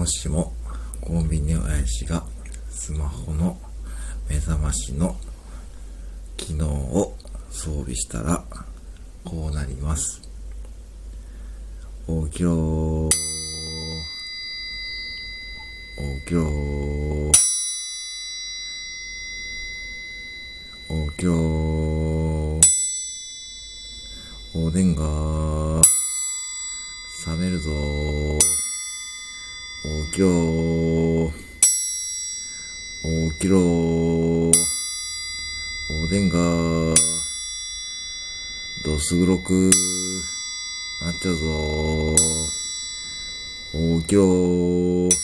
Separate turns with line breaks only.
もしもコンビニ親父がスマホの目覚ましの機能を装備したらこうなります。起きろー。起きろー。起きろー。おでんが冷めるぞー。起きろー。起きろー。おでんがどす黒くなっちゃうぞー。起きろー。